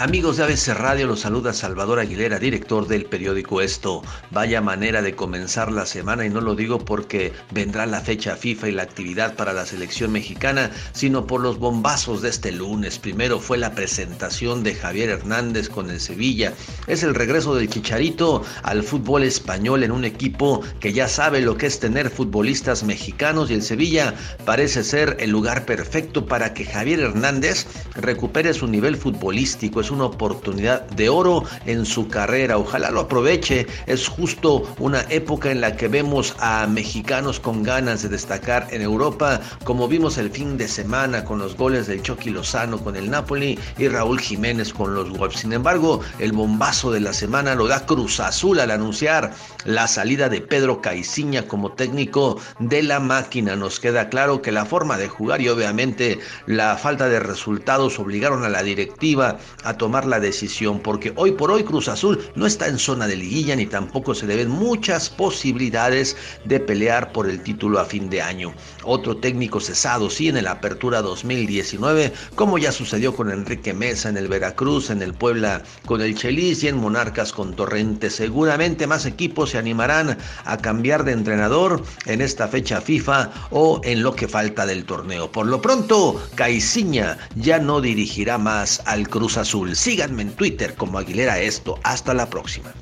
Amigos de ABC Radio, los saluda Salvador Aguilera, director del periódico Esto. Vaya manera de comenzar la semana y no lo digo porque vendrá la fecha FIFA y la actividad para la selección mexicana, sino por los bombazos de este lunes. Primero fue la presentación de Javier Hernández con el Sevilla. Es el regreso del Chicharito al fútbol español en un equipo que ya sabe lo que es tener futbolistas mexicanos y el Sevilla parece ser el lugar perfecto para que Javier Hernández recupere su nivel futbolístico una oportunidad de oro en su carrera. Ojalá lo aproveche. Es justo una época en la que vemos a mexicanos con ganas de destacar en Europa, como vimos el fin de semana con los goles del Chucky Lozano con el Napoli y Raúl Jiménez con los Wolves. Sin embargo, el bombazo de la semana lo da Cruz Azul al anunciar la salida de Pedro Caiciña como técnico de la máquina. Nos queda claro que la forma de jugar y obviamente la falta de resultados obligaron a la directiva a tomar la decisión, porque hoy por hoy Cruz Azul no está en zona de liguilla ni tampoco se le ven muchas posibilidades de pelear por el título a fin de año. Otro técnico cesado, sí, en la apertura 2019, como ya sucedió con Enrique Mesa en el Veracruz, en el Puebla con el Chelis y en Monarcas con Torrente. Seguramente más equipos se animarán a cambiar de entrenador en esta fecha FIFA o en lo que falta del torneo. Por lo pronto, Caiciña ya no dirigirá más al Cruz Azul. Síganme en Twitter como Aguilera Esto. Hasta la próxima.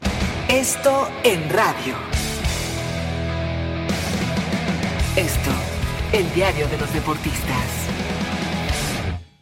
Esto en radio. Esto, el diario de los deportistas.